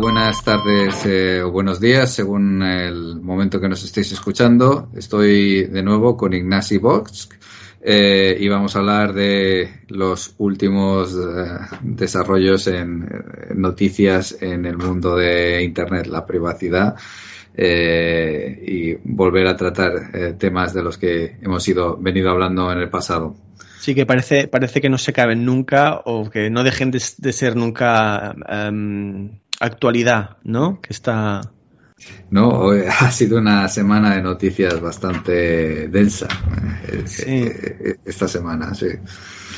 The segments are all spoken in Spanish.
Buenas tardes eh, o buenos días, según el momento que nos estéis escuchando. Estoy de nuevo con Ignasi Box eh, y vamos a hablar de los últimos eh, desarrollos en, noticias en el mundo de Internet, la privacidad y volver a tratar temas de los que hemos ido venido hablando en el pasado. Sí, que parece, parece que no se caben nunca o que no dejen de, ser nunca em, actualidad, ¿no? Que está. No, ha sido una semana de noticias bastante densa eh, eh, esta semana, sí.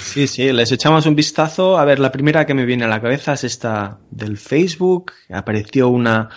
Sí, sí, les echamos un vistazo. A ver, la primera que me viene a la cabeza es esta del Facebook. Apareció una,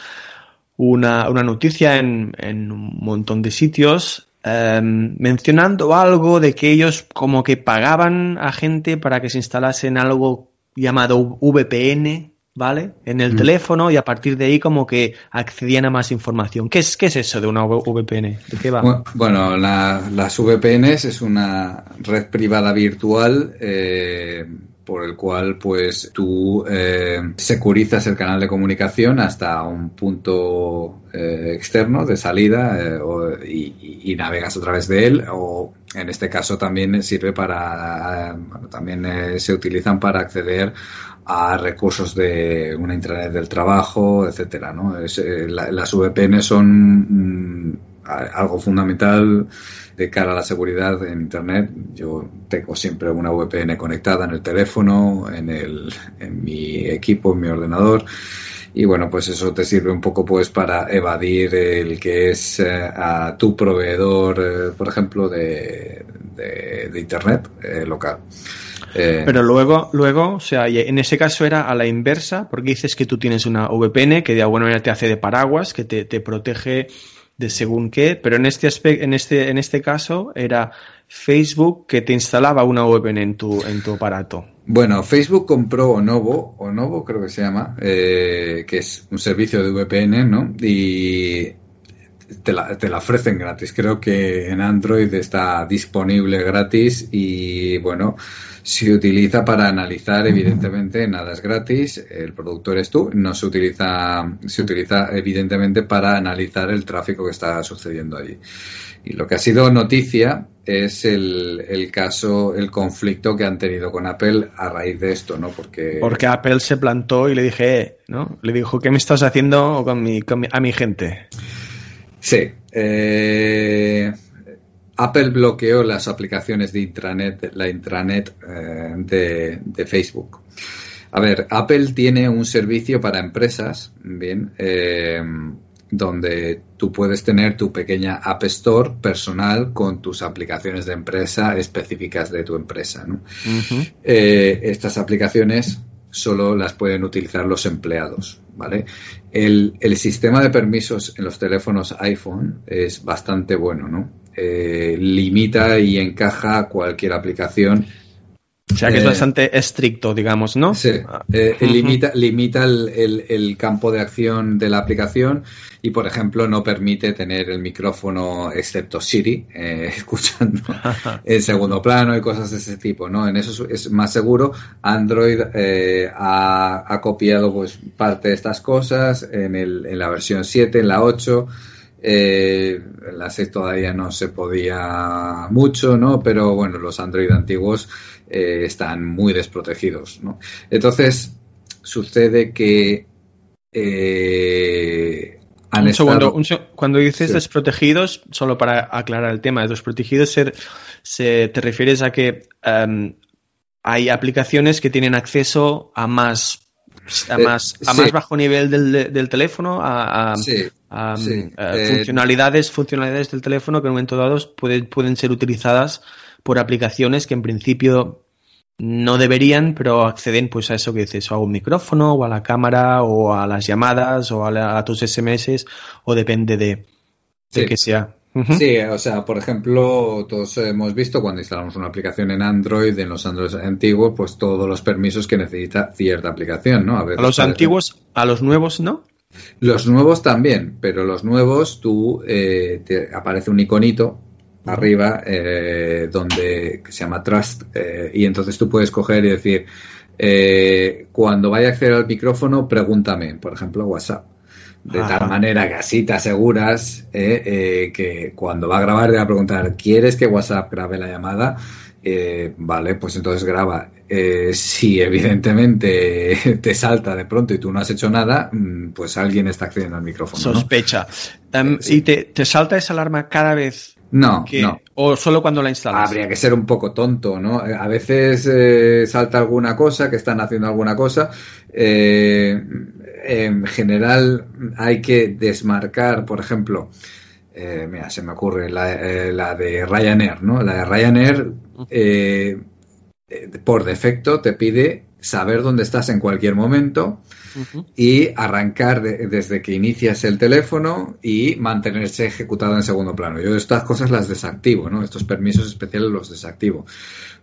una, una noticia en, en, un montón de sitios em, mencionando algo de que ellos como que pagaban a gente para que se instalasen algo llamado VPN, ¿vale? En el mm. teléfono y a partir de ahí como que accedían a más información. ¿Qué es, qué es eso de una VPN? ¿De qué va? Bueno, las VPNs es una red privada virtual eh, por el cual pues tú eh, securizas el canal de comunicación hasta un punto eh, externo de salida eh, y, navegas a través de él o en este caso también sirve para también se utilizan para acceder a recursos de una intranet del trabajo etcétera ¿no? las VPN son mm, algo fundamental de cara a la seguridad en Internet. Yo tengo siempre una VPN conectada en el teléfono, en, el, en mi equipo, en mi ordenador. Y bueno, pues eso te sirve un poco pues para evadir el que es eh, a tu proveedor, eh, por ejemplo, de, de, Internet eh, local. Pero luego, luego, o sea, en ese caso era a la inversa, porque dices que tú tienes una VPN que de alguna manera te hace de paraguas, que te, te protege de según qué, pero en este, en este, en este caso era Facebook que te instalaba una VPN en tu, en tu aparato. Bueno, Facebook compró Onovo, Onovo creo que se llama, eh, que es un servicio de VPN, ¿no? Y te la, te la, ofrecen gratis. Creo que en Android está disponible gratis y bueno, se utiliza para analizar, evidentemente, nada es gratis, el productor es tú, no se utiliza, se utiliza evidentemente para analizar el tráfico que está sucediendo allí. Y lo que ha sido noticia es el, el, caso, el conflicto que han tenido con Apple a raíz de esto, ¿no? Porque... Porque Apple se plantó y le dije, ¿no? Le dijo, ¿qué me estás haciendo con mi, con mi a mi gente? Sí. Eh, Apple bloqueó las aplicaciones de intranet, la intranet eh, de, Facebook. A ver, Apple tiene un servicio para empresas, bien, eh, donde tú puedes tener tu pequeña App Store personal con tus aplicaciones de empresa específicas de tu empresa. Eh, estas aplicaciones solo las pueden utilizar los empleados, ¿vale? El, el, sistema de permisos en los teléfonos iPhone es bastante bueno, ¿no? Eh, limita y encaja cualquier aplicación. O sea que es eh, bastante estricto, digamos, ¿no? Sí, eh, limita, limita el, campo de acción de la aplicación y, por ejemplo, no permite tener el micrófono, excepto Siri, escuchando en segundo plano y cosas de ese tipo, ¿no? En eso es más seguro. Android ha, ha, copiado pues parte de estas cosas en, el, en la versión 7, en la 8 eh, en la 6 todavía no se podía mucho, ¿no? Pero bueno, los Android antiguos eh, están muy desprotegidos, ¿no? Entonces, sucede que eh, un segundo, cuando dices desprotegidos, solo para aclarar el tema, desprotegidos se, se, te refieres a que em, hay aplicaciones que tienen acceso a más a eh, más, a más bajo nivel del, del teléfono, a, a, eh, eh, funcionalidades, funcionalidades del teléfono que en un momento dado pueden, pueden ser utilizadas por aplicaciones que en principio no deberían, pero acceden pues a eso que dices, o a un micrófono, o a la cámara, o a las llamadas, o a, tus SMS, o depende de, de que sea. Sí, o sea, por ejemplo, todos hemos visto cuando instalamos una aplicación en Android, en los Android antiguos, pues todos los permisos que necesita cierta aplicación, ¿no? A, los antiguos, a los nuevos, ¿no? Los nuevos también, pero los nuevos tú eh, te aparece un iconito arriba eh, donde se llama Trust eh, y entonces tú puedes coger y decir Eh, cuando vaya a acceder al micrófono, pregúntame, por ejemplo, WhatsApp. De tal manera que así te aseguras eh, eh, que cuando va a grabar te va a preguntar, ¿quieres que WhatsApp grabe la llamada? Eh, vale, pues entonces graba. si evidentemente te salta de pronto y tú no has hecho nada, mm, pues alguien está accediendo al micrófono. Sospecha. ¿Y te, te, salta esa alarma cada vez? No, no. ¿O solo cuando la instalas? Habría que ser un poco tonto, ¿no? A veces salta alguna cosa, que están haciendo alguna cosa. Eh, en general hay que desmarcar, por ejemplo, eh, mira, se me ocurre la, eh, la, de Ryanair, ¿no? La de Ryanair, eh, por defecto, te pide saber dónde estás en cualquier momento y arrancar desde que inicias el teléfono y mantenerse ejecutado en segundo plano. Yo estas cosas las desactivo, ¿no? Estos permisos especiales los desactivo.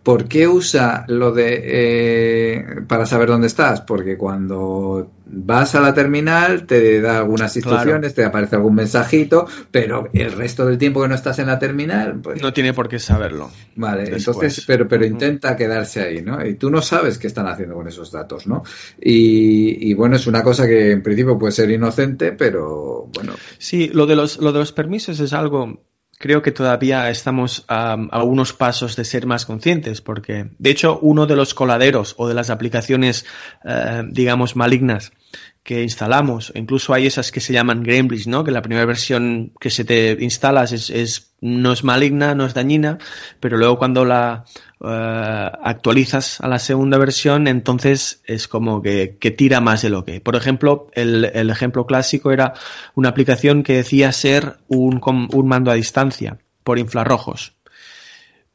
¿Por qué usa lo de eh, para saber dónde estás? Porque cuando vas a la terminal te da algunas instrucciones, te aparece algún mensajito, pero el resto del tiempo que no estás en la terminal, pues no tiene por qué saberlo. Vale, entonces, pero pero intenta quedarse ahí, ¿no? Y tú no sabes qué están haciendo con esos datos, ¿no? Y, bueno, es una cosa que en principio puede ser inocente, pero bueno. Sí, lo de los lo de los permisos es algo creo que todavía estamos a, unos pasos de ser más conscientes, porque de hecho uno de los coladeros o de las aplicaciones, eh, digamos, malignas que instalamos, incluso hay esas que se llaman Gremlins, ¿no? Que la primera versión que se te instalas es, no es maligna, no es dañina, pero luego cuando la eh, actualizas a la segunda versión, entonces es como que, tira más de lo que. Por ejemplo, el, ejemplo clásico era una aplicación que decía ser un, un mando a distancia por infrarrojos.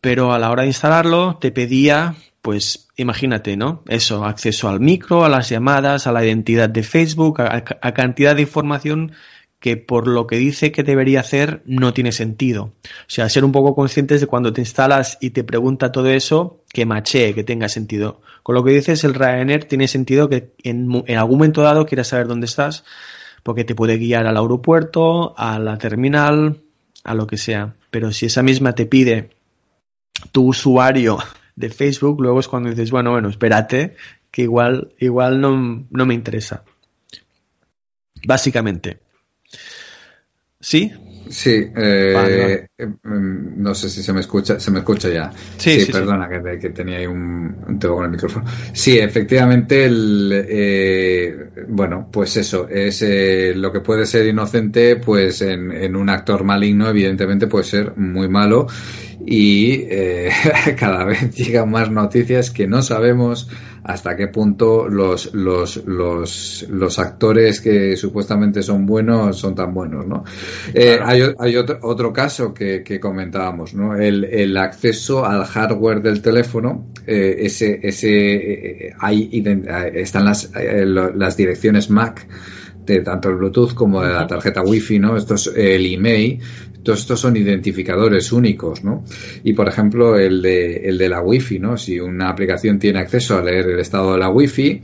Pero a la hora de instalarlo te pedía pues imagínate, ¿no? Eso, acceso al micro, a las llamadas, a la identidad de Facebook, a, cantidad de información que por lo que dice que debería hacer no tiene sentido. O sea, ser un poco conscientes de cuando te instalas y te pregunta todo eso, que machee, que tenga sentido. Con lo que dices, el Ryanair tiene sentido que en, en algún momento dado quieras saber dónde estás, porque te puede guiar al aeropuerto, a la terminal, a lo que sea. Pero si esa misma te pide tu usuario de Facebook, luego es cuando dices, bueno, bueno, espérate, que igual, igual no, no me interesa. Básicamente. ¿Sí? Sí, eh, em, no sé si se me escucha, se me escucha ya. Sí, perdona Que, tenía ahí un, un con el micrófono. Sí, efectivamente, el, eh, bueno, pues eso, es eh, lo que puede ser inocente, pues en, en, un actor maligno, evidentemente puede ser muy malo y cada vez llegan más noticias que no sabemos hasta qué punto los, los, los, los actores que supuestamente son buenos son tan buenos, ¿no? Eh, hay, hay otro, otro caso que, que comentábamos, ¿no? El, el, acceso al hardware del teléfono, eh, ese, ese, eh, hay, están las, las direcciones MAC de tanto el Bluetooth como de la tarjeta Wi-Fi, ¿no? Esto es el email, todos estos son identificadores únicos, ¿no? Y por ejemplo, el de, el de la Wi-Fi, ¿no? Si una aplicación tiene acceso a leer el estado de la Wi-Fi,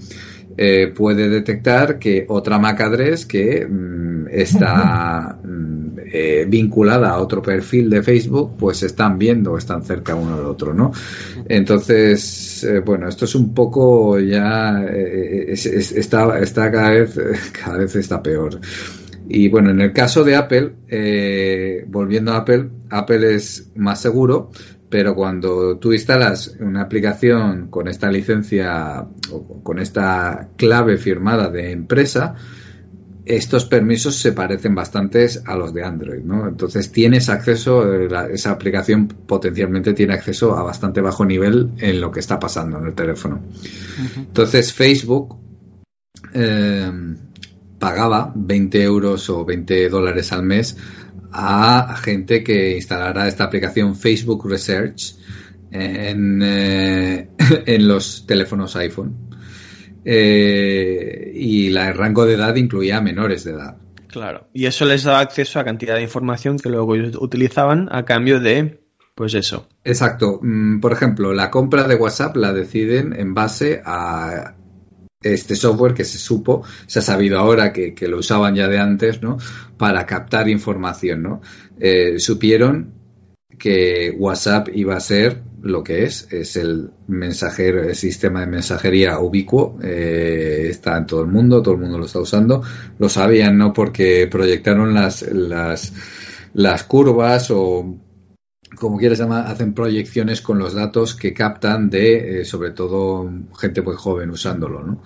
eh, puede detectar que otra MAC address que mm, está mm, eh, vinculada a otro perfil de Facebook, pues están viendo, están cerca uno del otro, ¿no? Entonces, eh, bueno, esto es un poco ya está, está cada vez cada vez está peor. Y bueno, en el caso de Apple, eh, volviendo a Apple, Apple es más seguro, pero cuando tú instalas una aplicación con esta licencia o con esta clave firmada de empresa, estos permisos se parecen bastante a los de Android, ¿no? Entonces tienes acceso, esa aplicación potencialmente tiene acceso a bastante bajo nivel en lo que está pasando en el teléfono. Entonces Facebook eh, pagaba 20 euros o 20 dólares al mes a gente que instalara esta aplicación Facebook Research en, eh, en los teléfonos iPhone. Eh, y la, el rango de edad incluía a menores de edad. Claro, y eso les daba acceso a cantidad de información que luego utilizaban a cambio de, pues eso. Exacto. Mm, por ejemplo, la compra de WhatsApp la deciden en base a este software que se supo, se ha sabido ahora que, lo usaban ya de antes, ¿no? Para captar información, ¿no? Eh, supieron que WhatsApp iba a ser lo que es, es el mensajero, el sistema de mensajería ubicuo, eh, está en todo el mundo, todo el mundo lo está usando, lo sabían, ¿no? Porque proyectaron las, las, las curvas o como quieras llamar, hacen proyecciones con los datos que captan de, eh, sobre todo, gente muy joven usándolo, ¿no?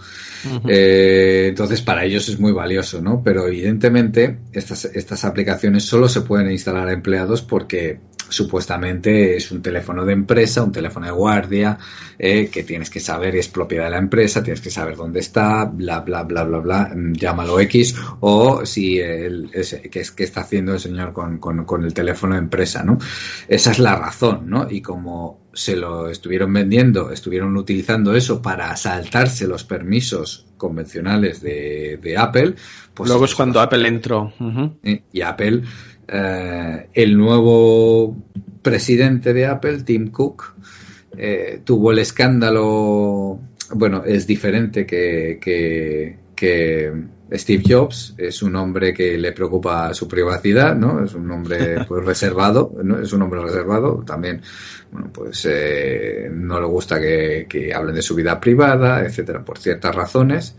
eh, entonces, para ellos es muy valioso, ¿no? Pero evidentemente, estas, estas aplicaciones solo se pueden instalar a empleados porque supuestamente es un teléfono de empresa, un teléfono de guardia, eh, que tienes que saber es propiedad de la empresa, tienes que saber dónde está, bla, bla, bla, bla, bla, mm, llámalo X, o si el, que, es, que está haciendo el señor con, con, el teléfono de empresa, ¿no? Esa es la razón, ¿no? Y como se lo estuvieron vendiendo, estuvieron utilizando eso para saltarse los permisos convencionales de, de Apple, pues... Luego es cuando Apple entró. Y Apple eh, el nuevo presidente de Apple, Tim Cook, eh, tuvo el escándalo, bueno, es diferente que, que, Steve Jobs, es un hombre que le preocupa su privacidad, ¿no? Es un hombre pues, reservado, ¿no? Es un hombre reservado, también, bueno, pues eh, no le gusta que, que hablen de su vida privada, etcétera, por ciertas razones.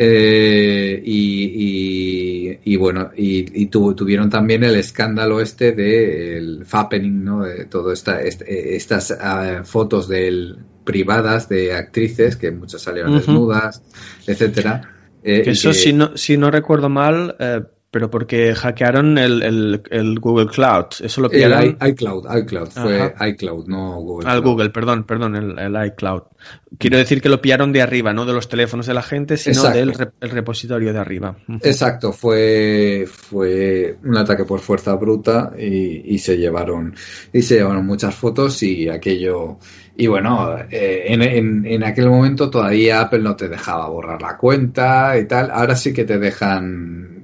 Eh, y, bueno, y, tuvieron también el escándalo este del fappening, ¿no? De todas esta, este, estas ah, fotos de privadas de actrices, que muchas salieron desnudas, etcétera. Eh, que eso, si, no, si no recuerdo mal, eh, pero porque hackearon el, el, Google Cloud. Eso lo pillaron. El iCloud, iCloud, fue iCloud, no Google. Al Google, perdón, perdón, el, iCloud. Quiero decir que lo pillaron de arriba, no de los teléfonos de la gente, sino del repositorio de arriba. Exacto, fue, fue un ataque por fuerza bruta y, se llevaron y se llevaron muchas fotos y aquello y bueno, eh, en, en, en, aquel momento todavía Apple no te dejaba borrar la cuenta y tal. Ahora sí que te dejan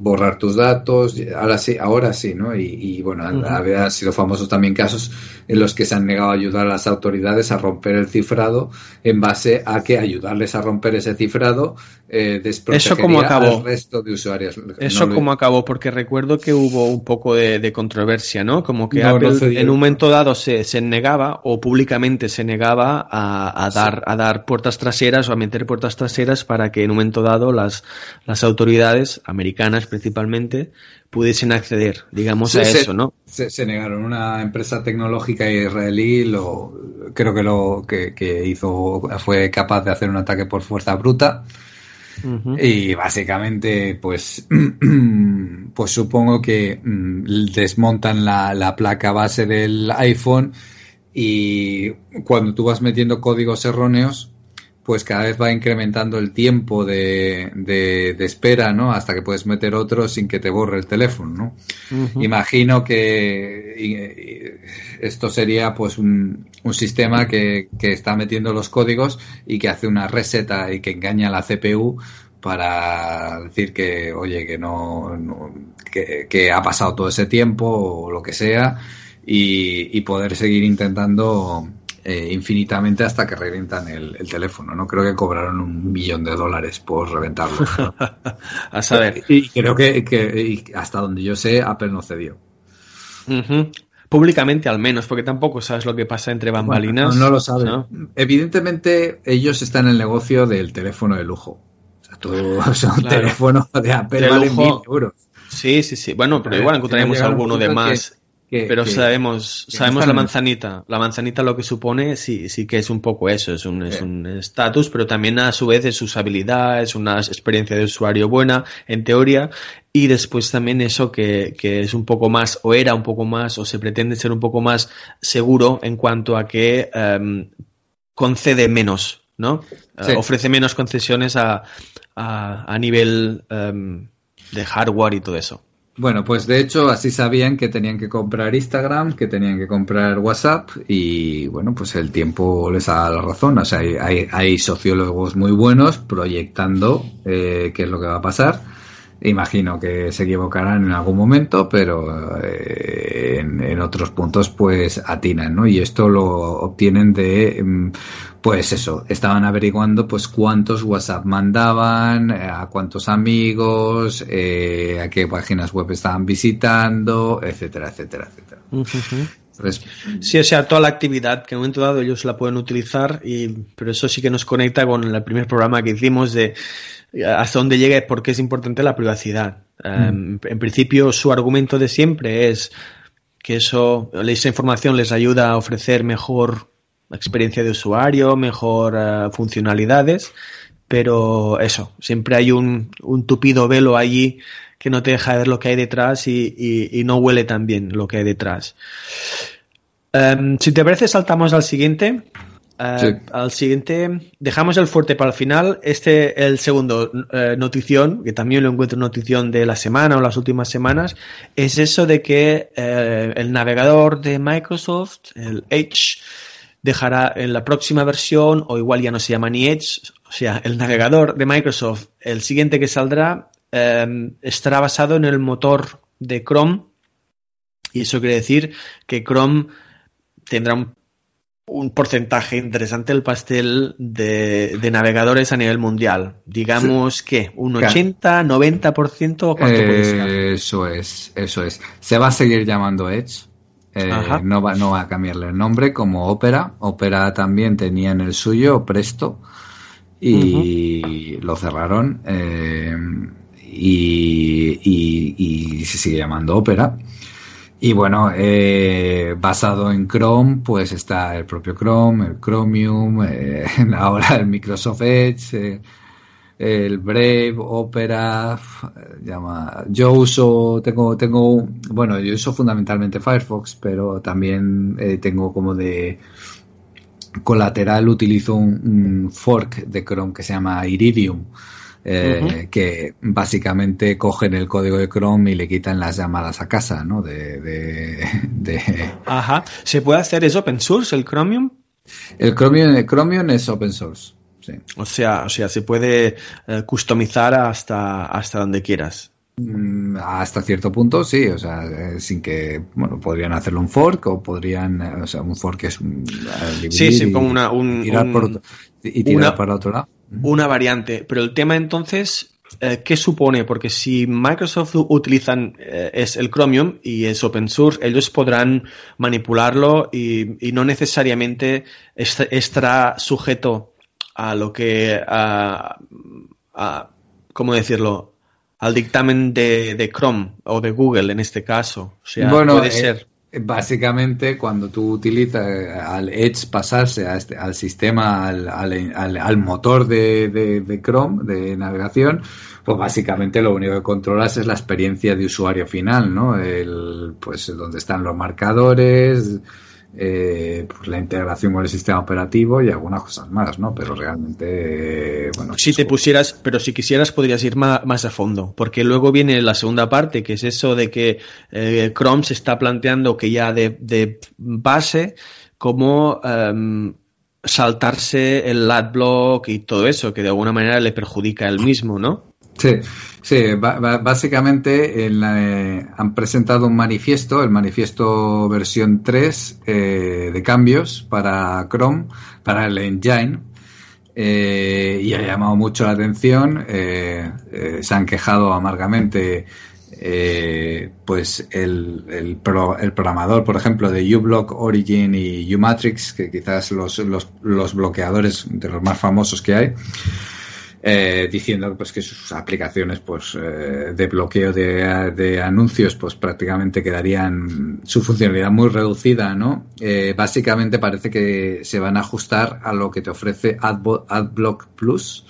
borrar tus datos, ahora sí, ahora sí, ¿no? Y, bueno, había sido famosos también casos en los que se han negado a ayudar a las autoridades a romper el cifrado en base a que ayudarles a romper ese cifrado eh, Eso como acabó. al resto de usuarios. Eso como acabó, porque recuerdo que hubo un poco de, controversia, ¿no? Como que Apple en un momento dado se, se, negaba o públicamente se negaba a, dar, a dar puertas traseras o a meter puertas traseras para que en un momento dado las, las autoridades americanas principalmente pudiesen acceder, digamos, a eso, ¿no? Se, negaron. Una empresa tecnológica israelí lo, creo que lo que, hizo fue capaz de hacer un ataque por fuerza bruta. Y básicamente, pues, pues supongo que mm, desmontan la, la placa base del iPhone y cuando tú vas metiendo códigos erróneos, pues cada vez va incrementando el tiempo de, de, espera, ¿no? Hasta que puedes meter otro sin que te borre el teléfono, ¿no? Imagino que esto sería pues un, un sistema que, que, está metiendo los códigos y que hace una reseta y que engaña a la CPU para decir que, oye, que no, que, que, ha pasado todo ese tiempo o lo que sea y, y poder seguir intentando eh, infinitamente hasta que revientan el, teléfono. No creo que cobraron un millón de dólares por reventarlo. a saber. Y creo que, hasta donde yo sé, Apple no cedió. Públicamente al menos, porque tampoco sabes lo que pasa entre bambalinas. no, lo sabes. Evidentemente, ellos están en el negocio del teléfono de lujo. O sea, tú, un teléfono de Apple vale mil euros. Sí, sí, sí. Bueno, pero igual encontraremos alguno de más pero sabemos, sabemos la manzanita. La manzanita lo que supone sí, sí que es un poco eso, es un es un estatus, pero también a su vez es usabilidad, es una experiencia de usuario buena, en teoría, y después también eso que, que es un poco más, o era un poco más, o se pretende ser un poco más seguro en cuanto a que em, concede menos, ¿no? Eh, ofrece menos concesiones a, a, a nivel em, de hardware y todo eso. Bueno, pues de hecho así sabían que tenían que comprar Instagram, que tenían que comprar WhatsApp y bueno, pues el tiempo les da la razón. O sea, hay, hay, sociólogos muy buenos proyectando eh, qué es lo que va a pasar Imagino que se equivocarán en algún momento, pero eh, en, otros puntos pues atinan, ¿no? Y esto lo obtienen de, mm, pues eso, estaban averiguando pues cuántos WhatsApp mandaban, eh, a cuántos amigos, eh, a qué páginas web estaban visitando, etcétera, etcétera, etcétera. Sí, o sea, toda la actividad que en un momento dado ellos la pueden utilizar, y, pero eso sí que nos conecta con el primer programa que hicimos de hasta dónde llega porque es importante la privacidad. Em, mm. en principio, su argumento de siempre es que eso, esa información les ayuda a ofrecer mejor experiencia de usuario, mejor eh, funcionalidades, pero eso, siempre hay un, tupido velo allí que no te deja ver lo que hay detrás y, no huele tan bien lo que hay detrás. Em, si te parece, saltamos al siguiente. Eh, al siguiente, dejamos el fuerte para el final. Este, el segundo eh, notición, que también lo encuentro notición de la semana o las últimas semanas, es eso de que eh, el navegador de Microsoft, el Edge, dejará en la próxima versión, o igual ya no se llama ni Edge, o sea, el navegador de Microsoft, el siguiente que saldrá, estará basado en el motor de Chrome. Y eso quiere decir que Chrome tendrá un un porcentaje interesante del pastel de, navegadores a nivel mundial. Digamos que un 80, 90%, ¿cuánto puede ser? Eso es, eso es. Se va a seguir llamando Edge. Eh, no, va, no va a cambiarle el nombre como Opera. Opera también tenía en el suyo Presto y lo cerraron eh, y, y, se sigue llamando Opera. Y bueno, eh, basado en Chrome, pues está el propio Chrome, el Chromium, eh, ahora el Microsoft Edge, eh, el Brave, Opera, llama. Yo uso, tengo, tengo, bueno, yo uso fundamentalmente Firefox, pero también tengo como de colateral utilizo un, fork de Chrome que se llama Iridium eh, que básicamente cogen el código de Chrome y le quitan las llamadas a casa, ¿no? De, Ajá. ¿Se puede hacer eso open source, el Chromium? El Chromium, el Chromium es open source. Sí. O sea, o sea, se puede eh, customizar hasta, hasta donde quieras. Mm, hasta cierto punto, sí, o sea, eh, sin que, bueno, podrían hacerlo un fork o podrían, o sea, un fork es un, sí, sí, como una, un, tirar por, y tirar para otro lado una variante. Pero el tema entonces, eh, ¿qué supone? Porque si Microsoft utilizan eh, es el Chromium y es open source, ellos podrán manipularlo y, no necesariamente estará sujeto a lo que, a, ¿cómo decirlo? Al dictamen de, Chrome o de Google en este caso. O sea, puede eh, ser Básicamente, cuando tú utilizas eh, al Edge pasarse a este, al sistema, al, al, motor de, de, Chrome, de navegación, pues básicamente lo único que controlas es la experiencia de usuario final, ¿no? El, pues donde están los marcadores, eh, pues la integración con el sistema operativo y algunas cosas más, ¿no? Pero realmente, bueno. Si te pusieras, pero si quisieras podrías ir más, a fondo, porque luego viene la segunda parte, que es eso de que eh, Chrome se está planteando que ya de, base, como em, saltarse el adblock y todo eso, que de alguna manera le perjudica a él mismo, ¿no? Sí, sí básicamente eh, han presentado un manifiesto, el manifiesto versión 3 eh, de cambios para Chrome, para el engine, eh, y ha llamado mucho la atención. se han quejado amargamente, pues el, el, programador, por ejemplo, de uBlock Origin y uMatrix, que quizás los, los, los bloqueadores de los más famosos que hay. Eh, diciendo pues que sus aplicaciones pues eh, de bloqueo de, anuncios pues prácticamente quedarían su funcionalidad muy reducida no eh, básicamente parece que se van a ajustar a lo que te ofrece AdBlock Plus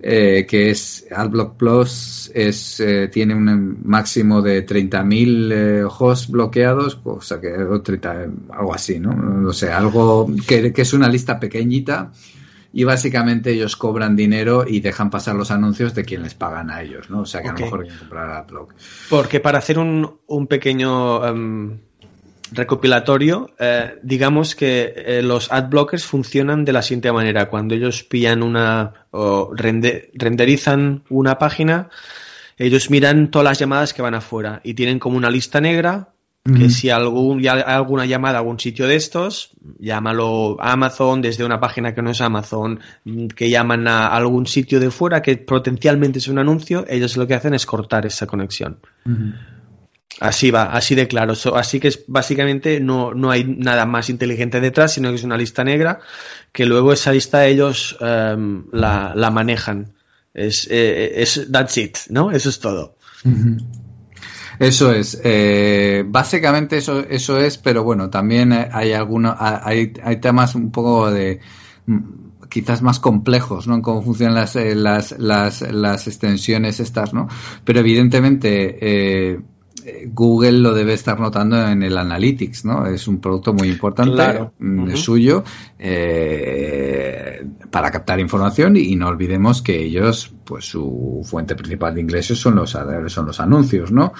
que es AdBlock Plus es tiene un máximo de 30.000 hosts bloqueados o sea que algo así no sea algo que es una lista pequeñita y básicamente ellos cobran dinero y dejan pasar los anuncios de quien les pagan a ellos, ¿no? O sea que a lo mejor hay que comprar AdBlock. Porque para hacer un, un pequeño em, recopilatorio, eh, digamos que eh, los adblockers funcionan de la siguiente manera. Cuando ellos pillan una o renderizan una página ellos miran todas las llamadas que van afuera y tienen como una lista negra que si algún, hay alguna llamada a algún sitio de estos, llámalo a Amazon desde una página que no es Amazon, que llaman a algún sitio de fuera que potencialmente es un anuncio, ellos lo que hacen es cortar esa conexión. Así va, así de claro. así que es, básicamente no, no, hay nada más inteligente detrás, sino que es una lista negra que luego esa lista ellos em, la, la, manejan. Es, eh, es, that's it, ¿no? Eso es todo. Eso es. Eh, básicamente eso, eso es, pero bueno, también hay algunos, hay, hay temas un poco de mm, quizás más complejos, ¿no? En cómo funcionan las, eh, las, las, las extensiones estas, ¿no? Pero evidentemente, eh, Google lo debe estar notando en el Analytics, ¿no? Es un producto muy importante mm, suyo eh, para captar información y, no olvidemos que ellos, pues su fuente principal de ingresos son los son los anuncios, ¿no?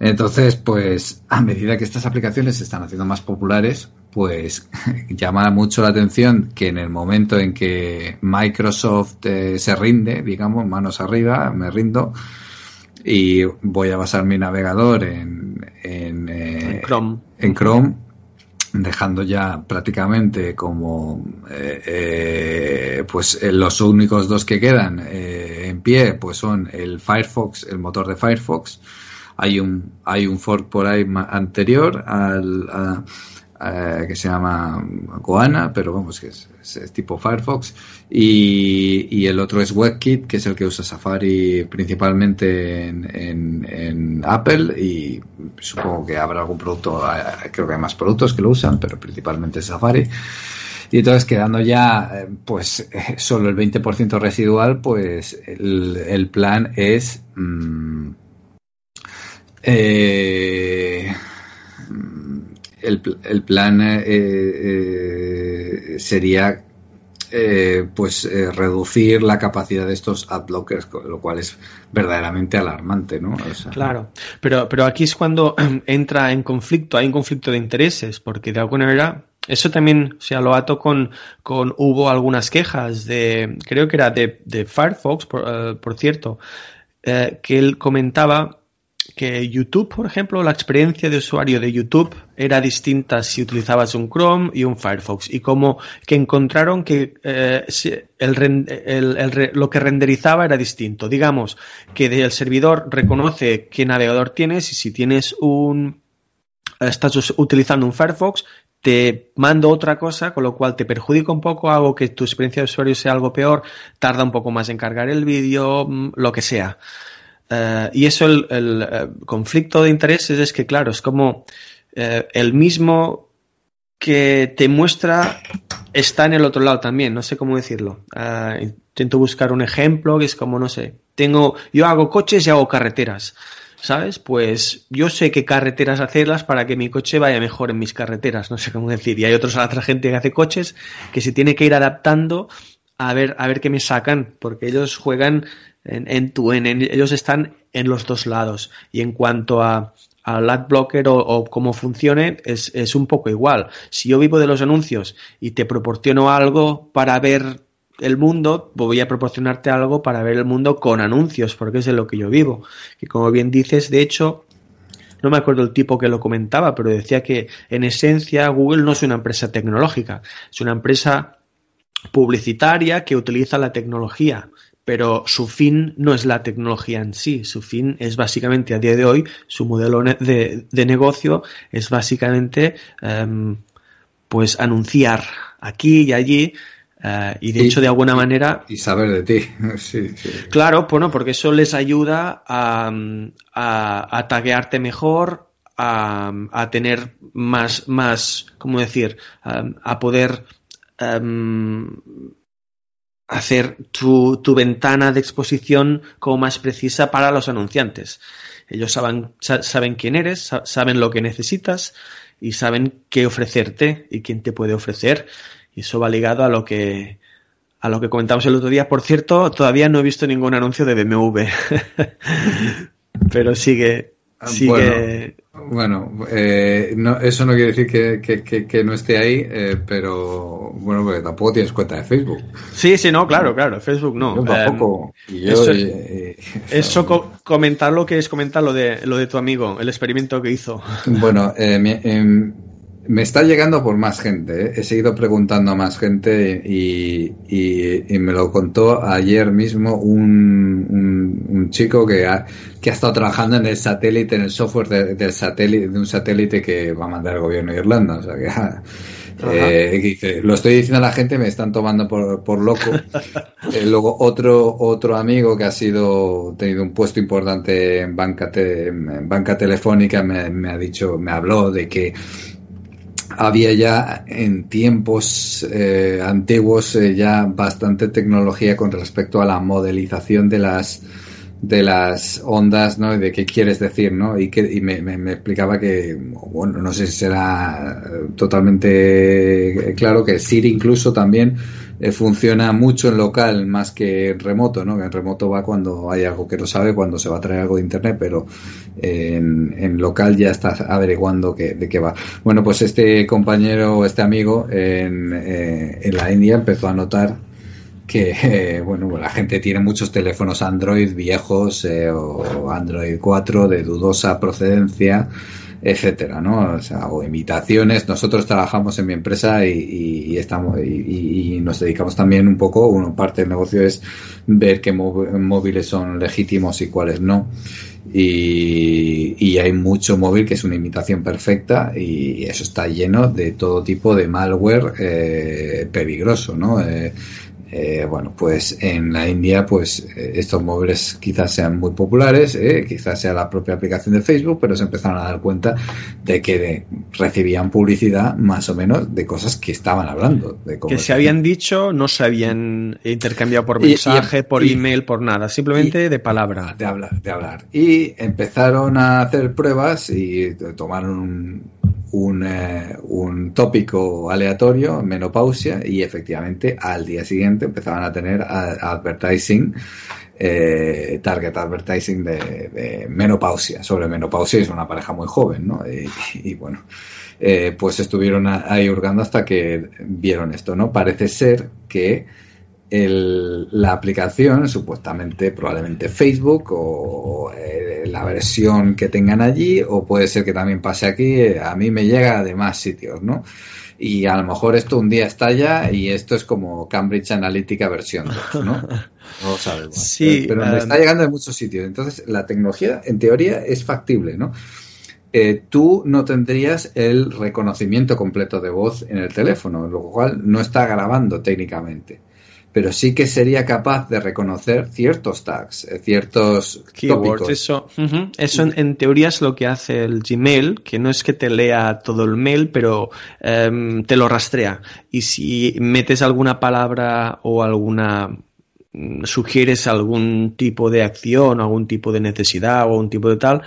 Entonces, pues a medida que estas aplicaciones se están haciendo más populares, pues llama mucho la atención que en el momento en que Microsoft eh, se rinde, digamos, manos arriba, me rindo, y voy a basar mi navegador en, en, eh, Chrome. en Chrome dejando ya prácticamente como eh, pues los únicos dos que quedan en pie pues son el Firefox el motor de Firefox hay un, hay un fork por ahí anterior al, que se llama Goana, pero vamos, que es, tipo Firefox. Y, el otro es WebKit, que es el que usa Safari principalmente en, Apple. Y supongo que habrá algún producto, eh, creo que hay más productos que lo usan, pero principalmente Safari. Y entonces quedando ya eh, pues eh, solo el 20% residual, pues el, plan es mm, eh, el, el, plan eh, eh, sería pues reducir la capacidad de estos ad blockers, lo cual es verdaderamente alarmante, ¿no? claro, pero, pero aquí es cuando entra en conflicto, hay un conflicto de intereses, porque de alguna manera eso también, o sea, lo ato con, con hubo algunas quejas de, creo que era de, de Firefox, por, por cierto, que él comentaba que YouTube, por ejemplo, la experiencia de usuario de YouTube era distinta si utilizabas un Chrome y un Firefox y como que encontraron que eh, lo que renderizaba era distinto. Digamos que el servidor reconoce qué navegador tienes y si tienes un estás utilizando un Firefox te mando otra cosa, con lo cual te perjudica un poco, hago que tu experiencia de usuario sea algo peor, tarda un poco más en cargar el vídeo, mm, lo que sea. Eh, y eso, el, eh, conflicto de intereses es que, claro, es como eh, el mismo que te muestra está en el otro lado también, no sé cómo decirlo. intento buscar un ejemplo que es como, no sé, tengo, yo hago coches y hago carreteras. ¿Sabes? Pues yo sé qué carreteras hacerlas para que mi coche vaya mejor en mis carreteras, no sé cómo decir. Y hay otros, otra gente que hace coches que se tiene que ir adaptando a ver, a ver qué me sacan, porque ellos juegan en, tu, en, ellos están en los dos lados. Y en cuanto a, al adblocker o, o cómo funcione, es, es, un poco igual. Si yo vivo de los anuncios y te proporciono algo para ver el mundo, voy a proporcionarte algo para ver el mundo con anuncios, porque es de lo que yo vivo. Y como bien dices, de hecho, no me acuerdo el tipo que lo comentaba, pero decía que en esencia Google no es una empresa tecnológica, es una empresa publicitaria que utiliza la tecnología pero su fin no es la tecnología en sí, su fin es básicamente a día de hoy, su modelo de, negocio es básicamente em, pues anunciar aquí y allí eh, y de hecho de alguna manera... Y saber de ti. sí, Claro, bueno, porque eso les ayuda a, a, a taguearte mejor, a, a, tener más, más, ¿cómo decir? a poder em, hacer tu, tu, ventana de exposición como más precisa para los anunciantes. Ellos saben, saben quién eres, saben lo que necesitas y saben qué ofrecerte y quién te puede ofrecer. Y eso va ligado a lo que a lo que comentamos el otro día. Por cierto, todavía no he visto ningún anuncio de BMW. Pero sigue, ah, sigue, bueno, eh, no, eso no quiere decir que, que, no esté ahí, eh, pero bueno, porque tampoco tienes cuenta de Facebook. Sí, sí, no, claro, claro, Facebook no. Yo tampoco. Em, eso, comentar lo que es comentar lo de, lo de tu amigo, el experimento que hizo. Bueno, eh, em, me está llegando por más gente. ¿eh? He seguido preguntando a más gente y, me lo contó ayer mismo un, chico que ha, que ha estado trabajando en el satélite, en el software del satélite, de un satélite que va a mandar el gobierno de Irlanda. O sea que eh, lo estoy diciendo a la gente, me están tomando por, loco. Eh, luego otro otro amigo que ha sido tenido un puesto importante en banca en banca telefónica me, me ha dicho, me habló de que había ya en tiempos eh, antiguos eh, ya bastante tecnología con respecto a la modelización de las de las ondas, ¿no? De qué quieres decir, ¿no? Y, que, y me, me, explicaba que, bueno, no sé si será totalmente claro que Siri incluso también eh, funciona mucho en local más que en remoto, ¿no? Que en remoto va cuando hay algo que no sabe, cuando se va a traer algo de internet, pero en, en local ya estás averiguando que, de qué va. Bueno, pues este compañero, este amigo en, eh, en la India empezó a notar que eh, bueno la gente tiene muchos teléfonos Android viejos o Android 4 de dudosa procedencia etcétera, ¿no? O, sea, o imitaciones. Nosotros trabajamos en mi empresa y, estamos y, nos dedicamos también un poco, una parte del negocio es ver qué móviles son legítimos y cuáles no. Y, hay mucho móvil que es una imitación perfecta y eso está lleno de todo tipo de malware eh, peligroso, ¿no? Eh, eh, bueno, pues en la India, pues eh, estos móviles quizás sean muy populares, eh, quizás sea la propia aplicación de Facebook, pero se empezaron a dar cuenta de que recibían publicidad más o menos de cosas que estaban hablando. De que se habían dicho, no se habían intercambiado por mensaje, por email, por nada, simplemente de palabra. De hablar, de hablar. Y empezaron a hacer pruebas y tomaron un, un, eh, un, tópico aleatorio, menopausia, y efectivamente al día siguiente empezaban a tener advertising, eh, target advertising de, menopausia, sobre menopausia, es una pareja muy joven, ¿no? Y, bueno, eh, pues estuvieron ahí hurgando hasta que vieron esto, ¿no? Parece ser que la aplicación, supuestamente, probablemente Facebook o eh, la versión que tengan allí, o puede ser que también pase aquí, eh, a mí me llega de más sitios, ¿no? Y a lo mejor esto un día estalla y esto es como Cambridge Analytica versión 2, ¿no? No lo sabemos. Sí, pero me está llegando de muchos sitios. Entonces, la tecnología, en teoría, es factible, ¿no? Eh, tú no tendrías el reconocimiento completo de voz en el teléfono, lo cual no está grabando técnicamente pero sí que sería capaz de reconocer ciertos tags, eh, ciertos keywords. Eso, eso en, teoría es lo que hace el Gmail, que no es que te lea todo el mail, pero em, te lo rastrea. Y si metes alguna palabra o alguna mm, sugieres algún tipo de acción, algún tipo de necesidad o un tipo de tal,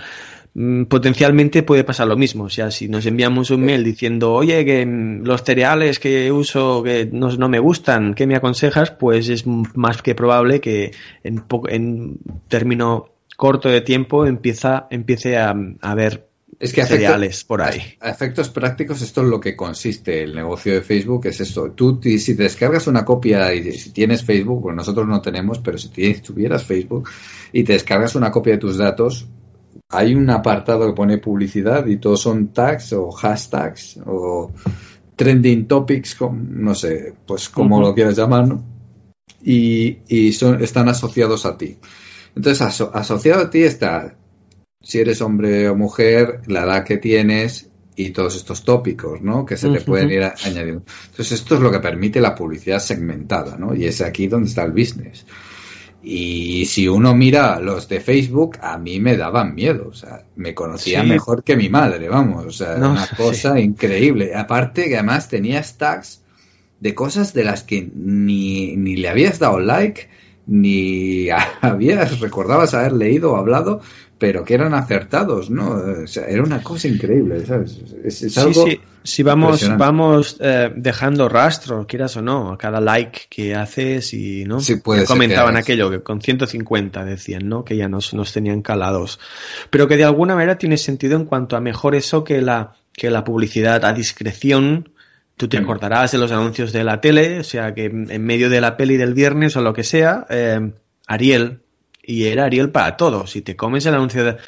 potencialmente puede pasar lo mismo. O sea, si nos enviamos un mail diciendo, oye, que mm, los cereales que uso que no, no me gustan, ¿qué me aconsejas? Pues es más que probable que en, en término corto de tiempo empieza, empiece a, a ver es que cereales por ahí. A efectos prácticos, esto es lo que consiste el negocio de Facebook, es esto. Tú, si te descargas una copia y si tienes Facebook, pues nosotros no tenemos, pero si tuvieras Facebook y te descargas una copia de tus datos, hay un apartado que pone publicidad y todos son tags o hashtags o trending topics, no sé, pues como lo quieras llamar, y, y son, están asociados a ti. Entonces, asociado a ti está si eres hombre o mujer, la edad que tienes y todos estos tópicos, ¿no? Que se te pueden ir añadiendo. Entonces, esto es lo que permite la publicidad segmentada, ¿no? Y es aquí donde está el business. Y si uno mira los de Facebook, a mí me daban miedo. O sea, me conocía mejor que mi madre, vamos. O sea, una cosa increíble. Aparte que además tenía stacks de cosas de las que ni, ni le habías dado like, ni habías, recordabas haber leído o hablado, pero que eran acertados, ¿no? O sea, era una cosa increíble, ¿sabes? Es, algo sí, sí. Si vamos, vamos eh, dejando rastro, quieras o no, a cada like que haces y, ¿no? Sí, puede Comentaban aquello, que con 150 decían, ¿no? Que ya nos, nos tenían calados. Pero que de alguna manera tiene sentido en cuanto a mejor eso que la, que la publicidad a discreción, Tú te mm. acordarás de los anuncios de la tele, o sea que en medio de la peli del viernes o lo que sea, eh, Ariel y era Ariel para todos. Si te comes el anuncio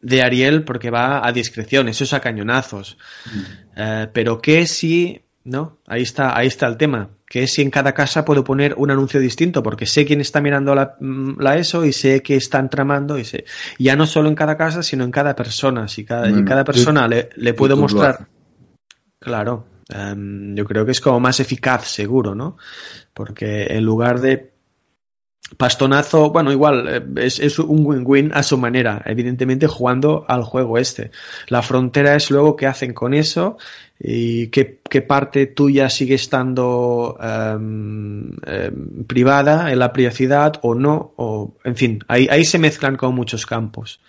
de, Ariel porque va a discreción, eso es a cañonazos. Mm. Eh, pero ¿qué si, no? Ahí está, ahí está el tema. ¿Qué si en cada casa puedo poner un anuncio distinto? Porque sé quién está mirando la, mm, ESO y sé que están tramando y sé. Ya no solo en cada casa, sino en cada persona. Si cada, en cada persona le, le puedo mostrar. Claro, em, yo creo que es como más eficaz, seguro, ¿no? Porque en lugar de Pastonazo, bueno, igual, eh, es, un win-win a su manera, evidentemente jugando al juego este. La frontera es luego qué hacen con eso y qué, parte tuya sigue estando em, em, privada en la privacidad o no, o en fin, ahí, ahí se mezclan con muchos campos.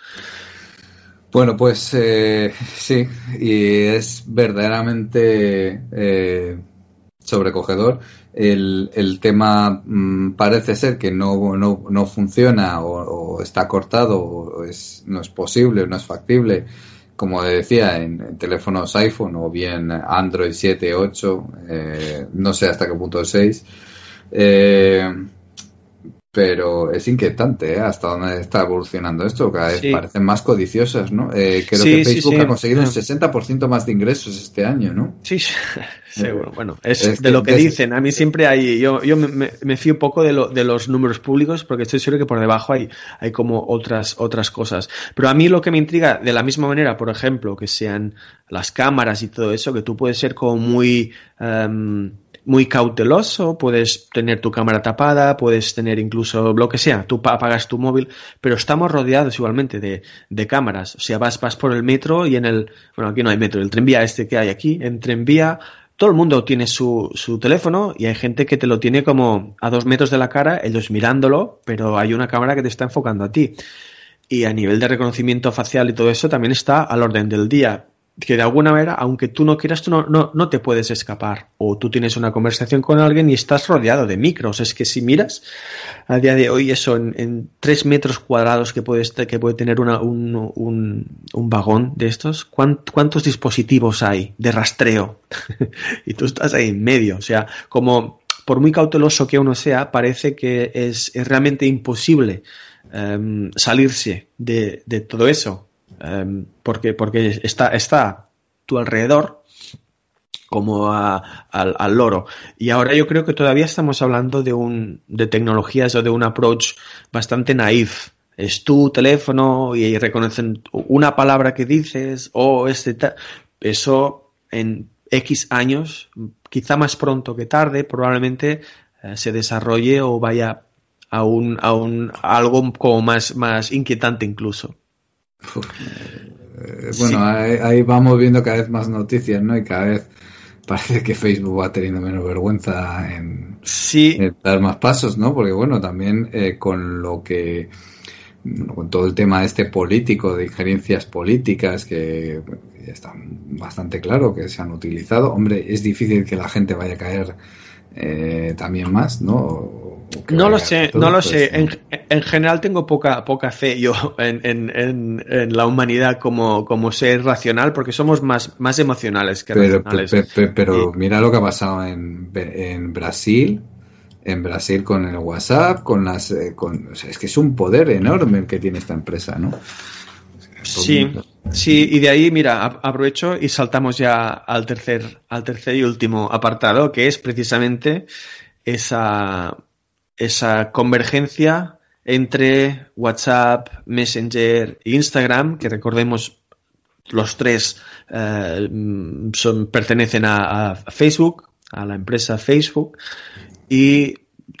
Bueno, pues eh, sí, y es verdaderamente eh, sobrecogedor. El, el tema mm, parece ser que no, no, no funciona o, está cortado o es, no es posible no es factible, como decía, en, teléfonos iPhone o bien Android 7, 8, eh, no sé hasta qué punto es 6. Eh, pero es inquietante ¿eh? hasta dónde está evolucionando esto. Cada vez parecen más codiciosas, ¿no? Eh, creo que Facebook ha conseguido un 60% más de ingresos este año, ¿no? Sí, seguro. Bueno, es, de lo que dicen. A mí siempre hay. Yo, yo me, me, fío poco de, lo, de los números públicos porque estoy seguro que por debajo hay, hay como otras, otras cosas. Pero a mí lo que me intriga, de la misma manera, por ejemplo, que sean las cámaras y todo eso, que tú puedes ser como muy. Em, muy cauteloso, puedes tener tu cámara tapada, puedes tener incluso lo que sea, tú apagas tu móvil, pero estamos rodeados igualmente de, de cámaras. O sea, vas, vas por el metro y en el, bueno, aquí no hay metro, el tranvía este que hay aquí, en tranvía todo el mundo tiene su, su, teléfono y hay gente que te lo tiene como a dos metros de la cara, ellos mirándolo, pero hay una cámara que te está enfocando a ti. Y a nivel de reconocimiento facial y todo eso también está al orden del día que de alguna manera, aunque tú no quieras, tú no, no, te puedes escapar. O tú tienes una conversación con alguien y estás rodeado de micros. Es que si miras a día de hoy eso en, tres metros cuadrados que puede, que puede tener una, un, un, vagón de estos, ¿cuántos dispositivos hay de rastreo? y tú estás ahí en medio. O sea, como por muy cauteloso que uno sea, parece que es, realmente imposible em, salirse de, de todo eso Em, porque, porque está, está a tu alrededor como al, loro. Y ahora yo creo que todavía estamos hablando de, un, de tecnologías o de un approach bastante naif. Es tu teléfono y reconocen una palabra que dices o este eso en X años, quizá más pronto que tarde, probablemente eh, se desarrolle o vaya a un, a un algo como más, más inquietante incluso. Bueno, ahí, vamos viendo cada vez más noticias, ¿no? Y cada vez parece que Facebook va teniendo menos vergüenza en, dar más pasos, ¿no? Porque bueno, también eh, con lo que con todo el tema este político, de injerencias políticas que ya está bastante claro que se han utilizado, hombre, es difícil que la gente vaya a caer eh, también más, ¿no? No lo sé, no lo sé. En, general tengo poca, poca fe yo en, la humanidad como, como, ser racional, porque somos más, más emocionales que pero, racionales. Pero, mira lo que ha pasado en, Brasil, en Brasil con el WhatsApp, con las, eh, con, es que es un poder enorme el que tiene esta empresa, ¿no? Sí, sí, y de ahí, mira, aprovecho y saltamos ya al tercer, al tercer y último apartado, que es precisamente esa esa convergencia entre WhatsApp, Messenger e Instagram, que recordemos los tres eh, son, pertenecen a, Facebook, a la empresa Facebook, y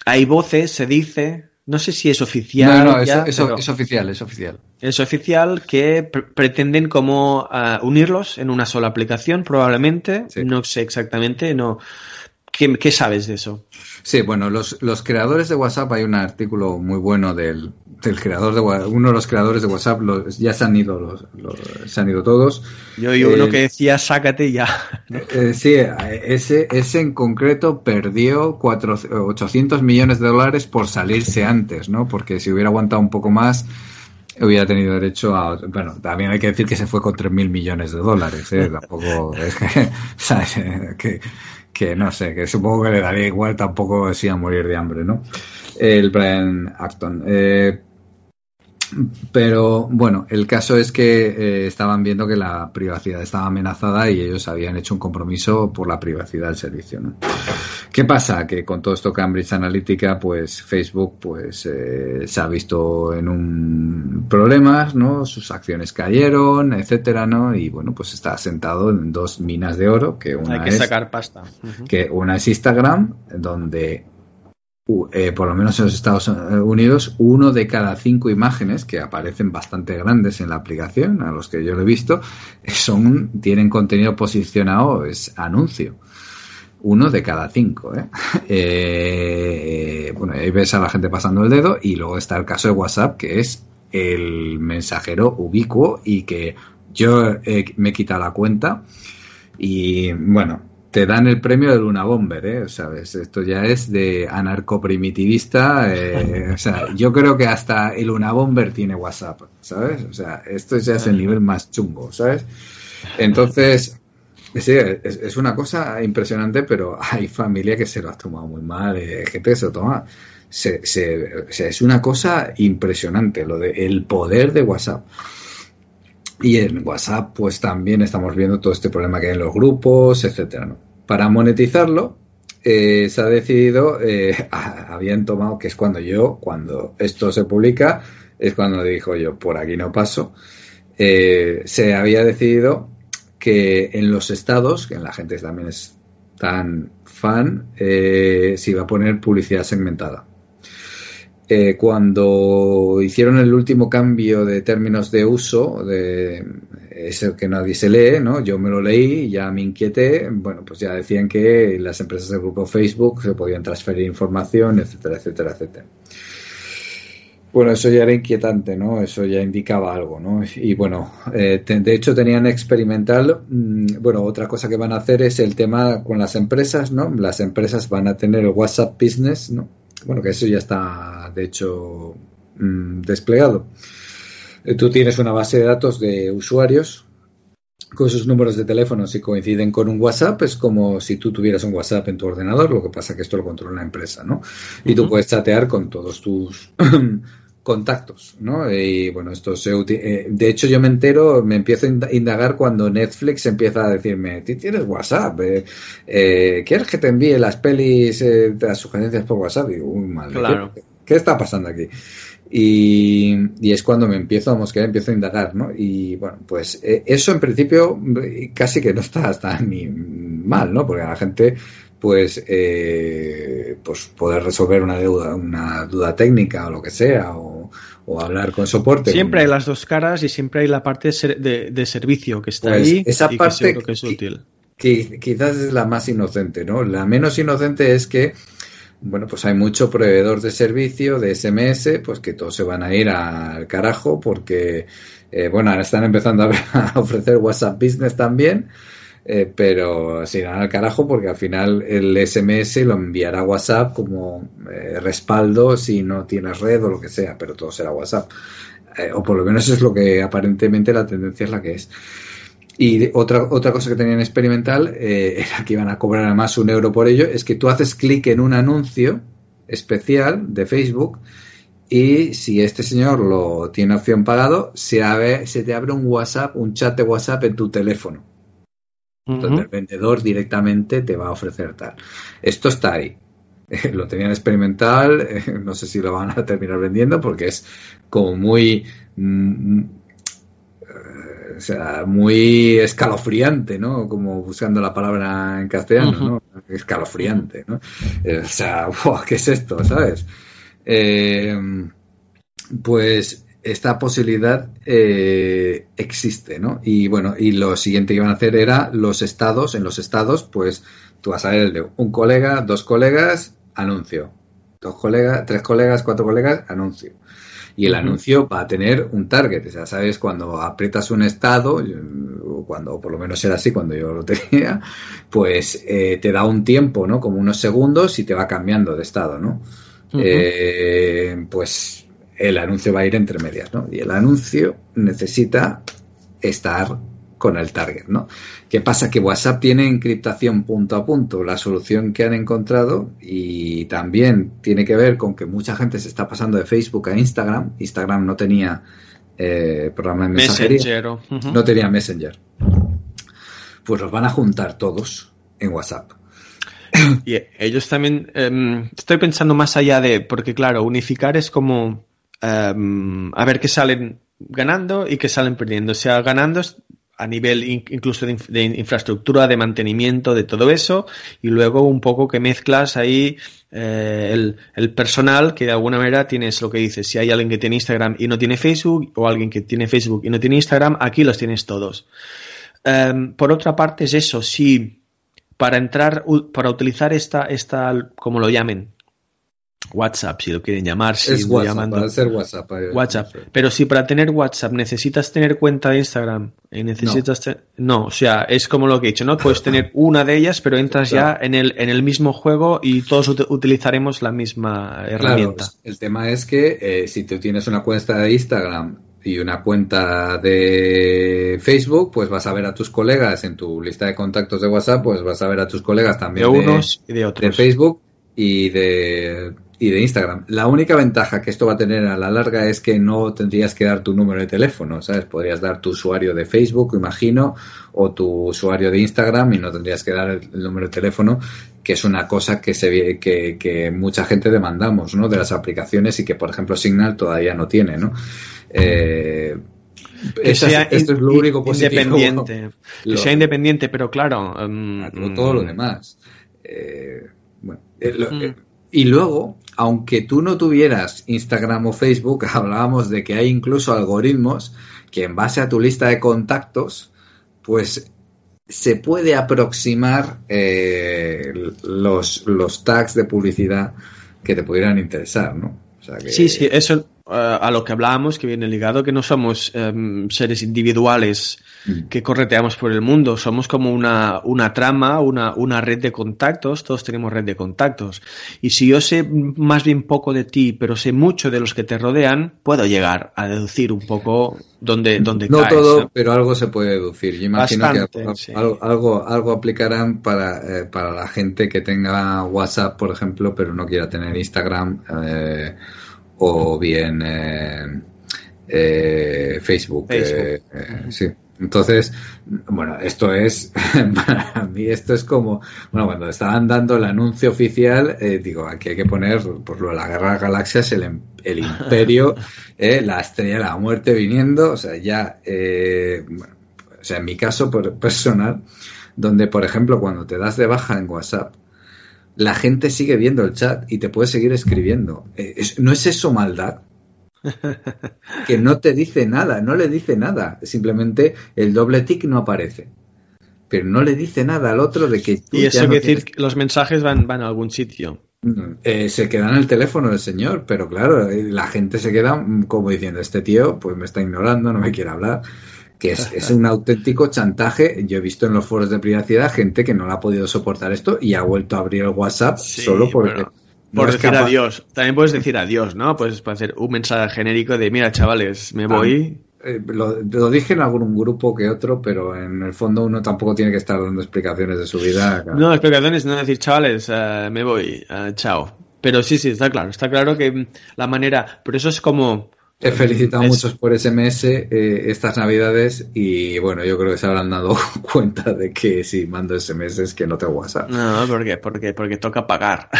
hay voces, se dice, no sé si es oficial. No, no, es, oficial, es oficial. Es oficial que pretenden como eh, unirlos en una sola aplicación, probablemente. No sé exactamente, no. ¿Qué sabes de eso? Sí, bueno, los, los creadores de WhatsApp, hay un artículo muy bueno del, del creador de uno de los creadores de WhatsApp, ya se han ido los, se han ido todos. Yo oí uno eh, que decía sácate ya. Eh, sí, ese, ese en concreto perdió cuatro, 800 millones de dólares por salirse antes, ¿no? Porque si hubiera aguantado un poco más, hubiera tenido derecho a. Bueno, también hay que decir que se fue con 3.000 millones de dólares, ¿eh? Tampoco. Es que, que que no sé, que supongo que le daría igual, tampoco si a morir de hambre, ¿no? El Brian Acton. Eh, Pero bueno, el caso es que eh, estaban viendo que la privacidad estaba amenazada y ellos habían hecho un compromiso por la privacidad del servicio. ¿no? ¿Qué pasa? Que con todo esto Cambridge Analytica, pues Facebook pues eh, se ha visto en un problemas, ¿no? Sus acciones cayeron, etcétera, ¿no? Y bueno, pues está sentado en dos minas de oro, que una Hay que es sacar pasta. que una es Instagram, donde eh, por lo menos en los Estados Unidos, uno de cada cinco imágenes que aparecen bastante grandes en la aplicación, a los que yo lo he visto, son tienen contenido posicionado, es anuncio. Uno de cada cinco. ¿eh? Eh, bueno, ahí ves a la gente pasando el dedo y luego está el caso de WhatsApp, que es el mensajero ubicuo y que yo me he quitado la cuenta y bueno, te dan el premio de Luna Bomber, ¿eh? ¿Sabes? Esto ya es de anarcoprimitivista. Eh, o sea, yo creo que hasta el Luna Bomber tiene WhatsApp, ¿sabes? O sea, esto ya es el nivel más chungo, ¿sabes? Entonces, sí, es, una cosa impresionante, pero hay familia que se lo ha tomado muy mal, eh, gente se lo toma. Se, se, o sea, es una cosa impresionante lo de el poder de WhatsApp. Y en WhatsApp, pues también estamos viendo todo este problema que hay en los grupos, etcétera. Para monetizarlo, eh, se ha decidido, eh, habían tomado, que es cuando yo, cuando esto se publica, es cuando dijo yo, por aquí no paso, eh, se había decidido que en los estados, que la gente también es tan fan, se iba a poner publicidad segmentada. Eh, cuando hicieron el último cambio de términos de uso, de ese que nadie se lee, ¿no? Yo me lo leí, ya me inquieté, bueno, pues ya decían que las empresas del grupo Facebook se podían transferir información, etcétera, etcétera, etcétera. Bueno, eso ya era inquietante, ¿no? Eso ya indicaba algo, ¿no? Y bueno, eh, de hecho tenían experimental, mmm, bueno, otra cosa que van a hacer es el tema con las empresas, ¿no? Las empresas van a tener el WhatsApp Business, ¿no? Bueno, que eso ya está, de hecho, mmm, desplegado. Eh, tú tienes una base de datos de usuarios con sus números de teléfono si coinciden con un WhatsApp, es como si tú tuvieras un WhatsApp en tu ordenador, lo que pasa que esto lo controla una empresa, ¿no? Y uh -huh. tú puedes chatear con todos tus contactos, ¿no? Y bueno, esto se eh, de hecho yo me entero, me empiezo a indagar cuando Netflix empieza a decirme, tienes WhatsApp, eh, eh, ¿quieres que te envíe las pelis, eh, las sugerencias por WhatsApp? Y digo, uy, madre, claro. ¿qué, ¿qué, está pasando aquí? Y, y, es cuando me empiezo a mosquear, empiezo a indagar, ¿no? Y bueno, pues eh, eso en principio casi que no está, está ni mal, ¿no? Porque a la gente pues, eh, pues poder resolver una deuda, una duda técnica o lo que sea, o, o hablar con soporte. Siempre hay las dos caras y siempre hay la parte de, de servicio que está pues ahí esa y parte que, que es útil. Que, quizás es la más inocente, ¿no? La menos inocente es que bueno, pues hay mucho proveedor de servicio, de SMS, pues que todos se van a ir al carajo porque, eh, bueno, ahora están empezando a, ofrecer WhatsApp Business también, eh, pero se irán al carajo porque al final el SMS lo enviará WhatsApp como eh, respaldo si no tienes red o lo que sea, pero todo será WhatsApp. Eh, o por lo menos es lo que aparentemente la tendencia es la que es. Y otra, otra cosa que tenían experimental era que iban a cobrar además un euro por ello, es que tú haces clic en un anuncio especial de Facebook y si este señor lo tiene opción pagado, se, abre, se te abre un WhatsApp, un chat de WhatsApp en tu teléfono. Uh -huh. Donde el vendedor directamente te va a ofrecer tal. Esto está ahí. lo tenían experimental, no sé si lo van a terminar vendiendo porque es como muy mm, o sea, muy escalofriante, ¿no? Como buscando la palabra en castellano, uh -huh. ¿no? Escalofriante, ¿no? Eh, o sea, wow, ¿qué es esto, sabes? Eh, pues esta posibilidad eh, existe, ¿no? Y bueno, y lo siguiente que iban a hacer era los estados, en los estados, pues tú vas a ver el de un colega, dos colegas, anuncio. Dos colegas, tres colegas, cuatro colegas, anuncio y el uh -huh. anuncio va a tener un target. O sea, sabes, cuando aprietas un estado, o cuando, o por lo menos era así cuando yo lo tenía, pues eh, te da un tiempo, ¿no? Como unos segundos y te va cambiando de estado, ¿no? Uh -huh. eh, pues el anuncio va a ir entre medias, ¿no? Y el anuncio necesita estar con el target, ¿no? ¿Qué pasa? Que WhatsApp tiene encriptación punto a punto, la solución que han encontrado y también tiene que ver con que mucha gente se está pasando de Facebook a Instagram. Instagram no tenía eh, programa de mensajería, no tenía Messenger. Pues los van a juntar todos en WhatsApp. Y ellos también, em, estoy pensando más allá de, porque claro, unificar es como em, a ver qué salen ganando y qué salen perdiendo. O sea, ganando a nivel incluso de, infraestructura, de mantenimiento, de todo eso, y luego un poco que mezclas ahí eh, el, el, personal que de alguna manera tienes lo que dices, si hay alguien que tiene Instagram y no tiene Facebook, o alguien que tiene Facebook y no tiene Instagram, aquí los tienes todos. Em, por otra parte es eso, si para entrar, para utilizar esta, esta, como lo llamen, WhatsApp, si lo quieren llamar, si es WhatsApp, para hacer WhatsApp. WhatsApp. Pero si para tener WhatsApp necesitas tener cuenta de Instagram y necesitas no. o sea, es como lo que he dicho, ¿no? Puedes tener una de ellas, pero entras ya en el, en el mismo juego y todos utilizaremos la misma herramienta. Claro, el tema es que eh, si tú tienes una cuenta de Instagram y una cuenta de Facebook, pues vas a ver a tus colegas en tu lista de contactos de WhatsApp, pues vas a ver a tus colegas también de unos y de otros. De Facebook y de, y de Instagram. La única ventaja que esto va a tener a la larga es que no tendrías que dar tu número de teléfono, ¿sabes? Podrías dar tu usuario de Facebook, imagino, o tu usuario de Instagram y no tendrías que dar el, número de teléfono, que es una cosa que, se, que, que mucha gente demandamos, ¿no? De las aplicaciones y que, por ejemplo, Signal todavía no tiene, ¿no? Eh, que sea esto es lo único Independiente. que sea independiente, pero claro. Um, todo lo demás. Eh, eh, y luego, aunque tú no tuvieras Instagram o Facebook, hablábamos de que hay incluso algoritmos que en base a tu lista de contactos, pues se puede aproximar los, los tags de publicidad que te pudieran interesar, ¿no? Sí, sí, eso eh, a lo que hablábamos, que viene ligado, que no somos em, seres individuales mm. que correteamos por el mundo, somos como una, una trama, una, una, red de contactos, todos tenemos red de contactos. Y si yo sé más bien poco de ti, pero sé mucho de los que te rodean, puedo llegar a deducir un poco dónde, dónde no todo, pero algo se puede deducir. Yo imagino que algo, algo, aplicarán para, eh, para la gente que tenga WhatsApp, por ejemplo, pero no quiera tener Instagram. Eh, o bien eh, eh, Facebook. Eh, sí. Entonces, bueno, esto es, para mí esto es como, bueno, cuando estaban dando el anuncio oficial, digo, aquí hay que poner, por lo de la guerra de galaxias, el, el imperio, la estrella de la muerte viniendo, o sea, ya, bueno, o sea, en mi caso personal, donde, por ejemplo, cuando te das de baja en WhatsApp, la gente sigue viendo el chat y te puede seguir escribiendo. Eh, ¿No es eso maldad? que no te dice nada, no le dice nada. Simplemente el doble tick no aparece. Pero no le dice nada al otro de que Y eso quiere decir que los mensajes van, van a algún sitio. Mm, eh, se queda en el teléfono del señor, pero claro, eh, la gente se queda mm, como diciendo, este tío pues me está ignorando, no me quiere hablar que es, un auténtico chantaje. Yo he visto en los foros de privacidad gente que no la ha podido soportar esto y ha vuelto a abrir el WhatsApp solo porque... por decir adiós. También puedes decir adiós, ¿no? Puedes hacer un mensaje genérico de, mira, chavales, me voy. Eh, lo, dije en algún grupo que otro, pero en el fondo uno tampoco tiene que estar dando explicaciones de su vida. No, explicaciones, no decir, chavales, eh, me voy, eh, chao. Pero sí, sí, está claro. Está claro que la manera. Pero eso es como He felicitado a muchos por SMS eh, estas navidades y bueno, yo creo que se habrán dado cuenta de que si mando SMS es que no te WhatsApp. No, ¿por qué? Porque, porque toca pagar.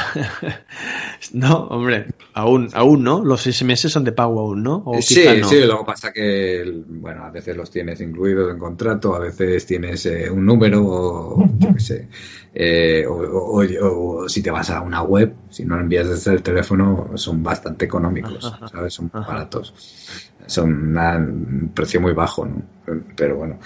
no, hombre, aún, aún no, los SMS son de pago aún, ¿no? sí, sí, luego pasa que, bueno, a veces los tienes incluidos en contrato, a veces tienes eh, un número o yo qué sé. Eh, o, si te vas a una web, si no envías desde el teléfono, son bastante económicos, ¿sabes? Son baratos. Son un precio muy bajo, ¿no? Pero bueno,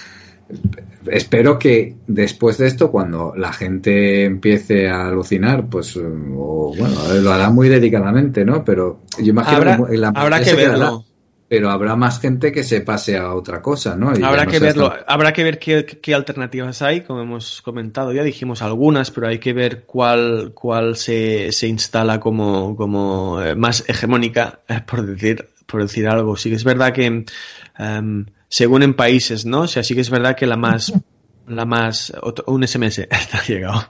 espero que después de esto, cuando la gente empiece a alucinar, pues, o, bueno, lo hará muy dedicadamente, ¿no? Pero yo imagino que la habrá que verlo pero habrá más gente que se pase a otra cosa, ¿no? habrá que verlo, habrá que ver qué, alternativas hay, como hemos comentado, ya dijimos algunas, pero hay que ver cuál, cuál se, se instala como, como eh, más hegemónica, eh, por decir, por decir algo. Sí que es verdad que em, según en países, ¿no? O sea, sí que es verdad que la más la más, un SMS, está llegado.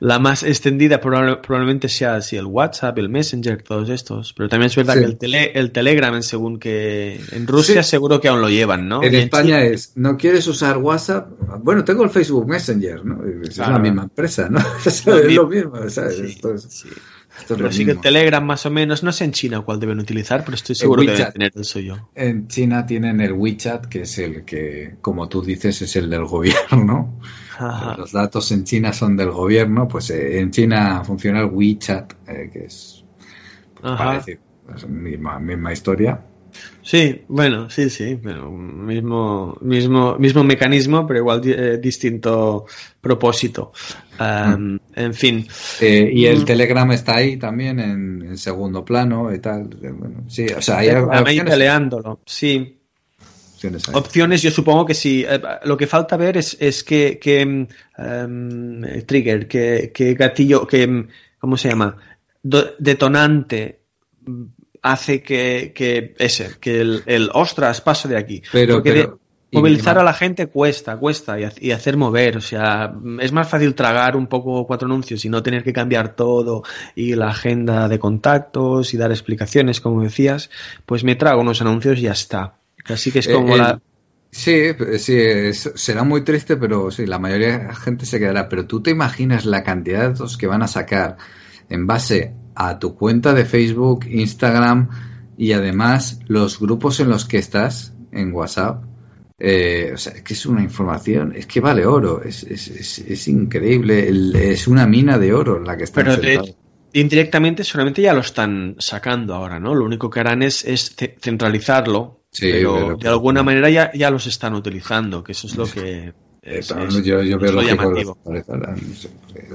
La más extendida probablemente sea así el WhatsApp, el Messenger, todos estos. Pero también es verdad que el, tele, el Telegram, según que en Rusia seguro que aún lo llevan, ¿no? En, España es, ¿no quieres usar WhatsApp? Bueno, tengo el Facebook Messenger, ¿no? Es la misma empresa, ¿no? es lo mismo, pero sí que el Telegram más o menos, no sé en China cuál deben utilizar, pero estoy seguro que deben tener el suyo. En China tienen el WeChat, que es el que, como tú dices, es el del gobierno. Los datos en China son del gobierno, pues eh, en China funciona el WeChat, eh, que es pues, es misma, misma historia. Sí, bueno, sí, sí, mismo, mismo, mismo mecanismo, pero igual eh, distinto propósito. Mm. En fin. Eh, y el mm. Telegram está ahí también en, segundo plano y tal. sí, o sea, hay, hay peleándolo, sí. Opciones, yo supongo que sí. Eh, lo que falta ver es, es que, que em, trigger, que, que gatillo, que, ¿cómo se llama? detonante hace que, que ese, que el, el, ostras pase de aquí. Pero, movilizar a la gente cuesta, cuesta y, hacer mover. O sea, es más fácil tragar un poco cuatro anuncios y no tener que cambiar todo y la agenda de contactos y dar explicaciones, como decías. Pues me trago unos anuncios y ya está. Así que es como eh, la. Sí, sí, será muy triste, pero sí, la mayoría de la gente se quedará. Pero tú te imaginas la cantidad de datos que van a sacar en base a tu cuenta de Facebook, Instagram y además los grupos en los que estás en WhatsApp. Eh, o sea, es que es una información, es que vale oro, es, es, es, increíble, es una mina de oro la que Pero indirectamente solamente ya lo están sacando ahora, ¿no? Lo único que harán es, es centralizarlo, pero, de alguna manera ya, ya los están utilizando, que eso es lo que... yo, yo veo lo llamativo.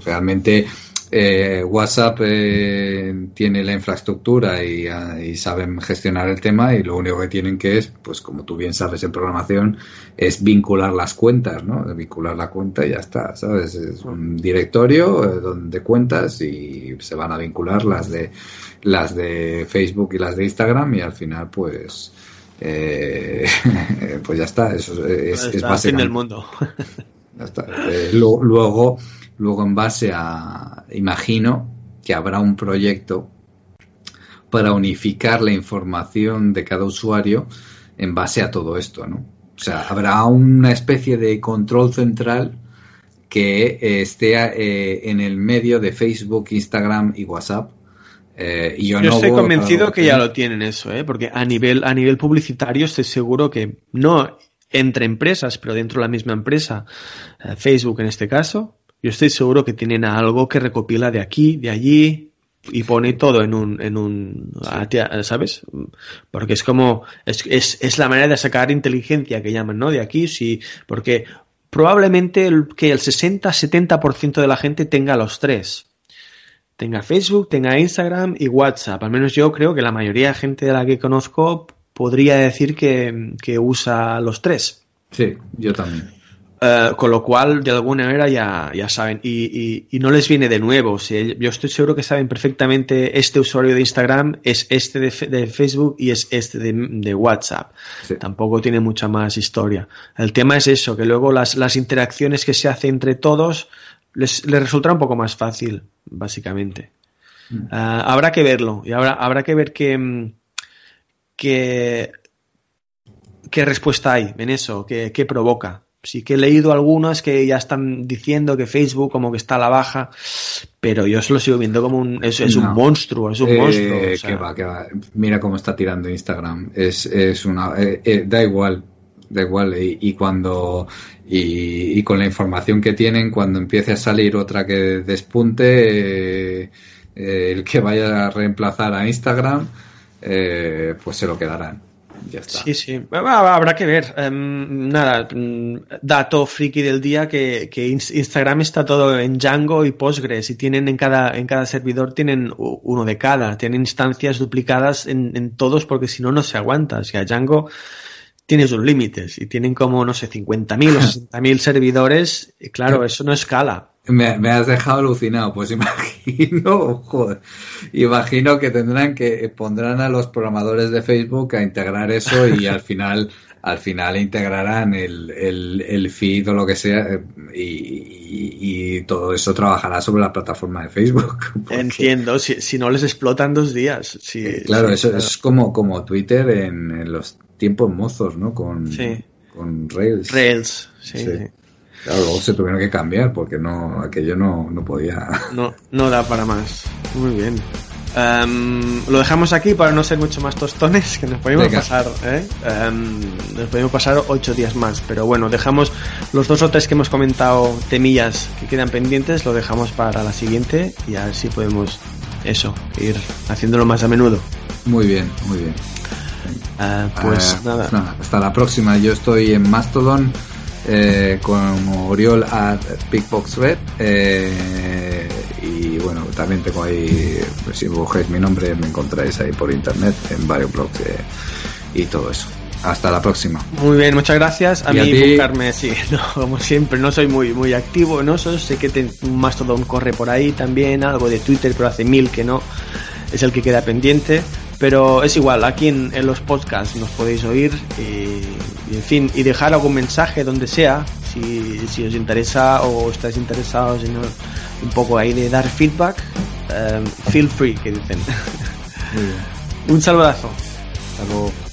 realmente eh, WhatsApp eh, tiene la infraestructura ah, y, saben gestionar el tema y lo único que tienen que es, pues como tú bien sabes en programación, es vincular las cuentas, ¿no? Vincular la cuenta y ya está, ¿sabes? Es un directorio eh, donde cuentas y se van a vincular las de las de Facebook y las de Instagram y al final pues pues ya está, eso es, es, básicamente. el mundo. Ya está. luego Luego, en base a, imagino que habrá un proyecto para unificar la información de cada usuario en base a todo esto, ¿no? O sea, habrá una especie de control central que eh, esté eh, en el medio de Facebook, Instagram y WhatsApp. Eh, yo, no estoy convencido que ya lo tienen eso, ¿eh? porque a nivel, a nivel publicitario estoy seguro que no entre empresas, pero dentro de la misma empresa, Facebook en este caso, yo estoy seguro que tienen algo que recopila de aquí, de allí y pone todo en un, en un, ¿sabes? Porque es como, es, es, es la manera de sacar inteligencia que llaman, ¿no? De aquí, sí, porque probablemente el, que el 60-70% de la gente tenga los tres. Tenga Facebook, tenga Instagram y WhatsApp. Al menos yo creo que la mayoría de gente de la que conozco podría decir que, que usa los tres. Sí, yo también. Eh, con lo cual, de alguna manera ya, ya saben. Y, y, no les viene de nuevo. yo estoy seguro que saben perfectamente este usuario de Instagram es este de, de Facebook y es este de, de WhatsApp. Tampoco tiene mucha más historia. El tema es eso, que luego las, las interacciones que se hacen entre todos les, les resulta un poco más fácil, básicamente. Mm. Eh, habrá que verlo y habrá, habrá que ver qué, qué respuesta hay en eso, qué, qué provoca. Sí que he leído algunas que ya están diciendo que Facebook como que está a la baja, pero yo se lo sigo viendo como un... Es, un monstruo, es un monstruo. Eh, que va, que va. Mira cómo está tirando Instagram. Es, es una... Eh, eh, da igual, da igual. Y, cuando... Y, con la información que tienen, cuando empiece a salir otra que despunte, el que vaya a reemplazar a Instagram, pues se lo quedarán. Sí, sí. Habrá que ver. Em, nada, mm, dato friki del día que, Instagram está todo en Django y Postgres y tienen en cada, en cada servidor tienen uno de cada. Tienen instancias duplicadas en, todos porque si no, no se aguanta. O sea, Django tiene sus límites y tienen como, no sé, 50.000 o 60.000 servidores y claro, eso no escala. Me, has dejado alucinado, pues imagino, joder, imagino que tendrán que, pondrán a los programadores de Facebook a integrar eso y al final al final integrarán el, el, feed o lo que sea eh, y, todo eso trabajará sobre la plataforma de Facebook. Entiendo, si, si, no les explotan dos días. Eh, claro, eso es como, como Twitter en, los tiempos mozos, ¿no? Con, con Rails. Rails, sí, Claro, luego se tuvieron que cambiar porque no aquello no, no podía. No, no da para más. Muy bien. Em, lo dejamos aquí para no ser mucho más tostones, que nos podemos pasar, ¿eh? Em, nos podemos pasar ocho días más, pero bueno, dejamos los dos o tres que hemos comentado, temillas que quedan pendientes, lo dejamos para la siguiente y a ver si podemos, eso, ir haciéndolo más a menudo. Muy bien, muy bien. Eh, pues eh, nada. Hasta la próxima. Yo estoy en Mastodon eh, con Oriol at Bigbox Red. Eh, y bueno, también tengo ahí, pues, si buscáis mi nombre, me encontráis ahí por internet en varios blogs y todo eso. Hasta la próxima. Muy bien, muchas gracias. A mí buscarme, sí, como siempre, no soy muy muy activo, no sé que un Mastodon corre por ahí también, algo de Twitter, pero hace mil que no, es el que queda pendiente. Pero es igual, aquí en, los podcasts nos podéis oír y, en fin, y dejar algún mensaje donde sea, si, si os interesa o estáis interesados en un poco ahí de dar feedback, um, feel free, que dicen. un saludazo. Hasta luego.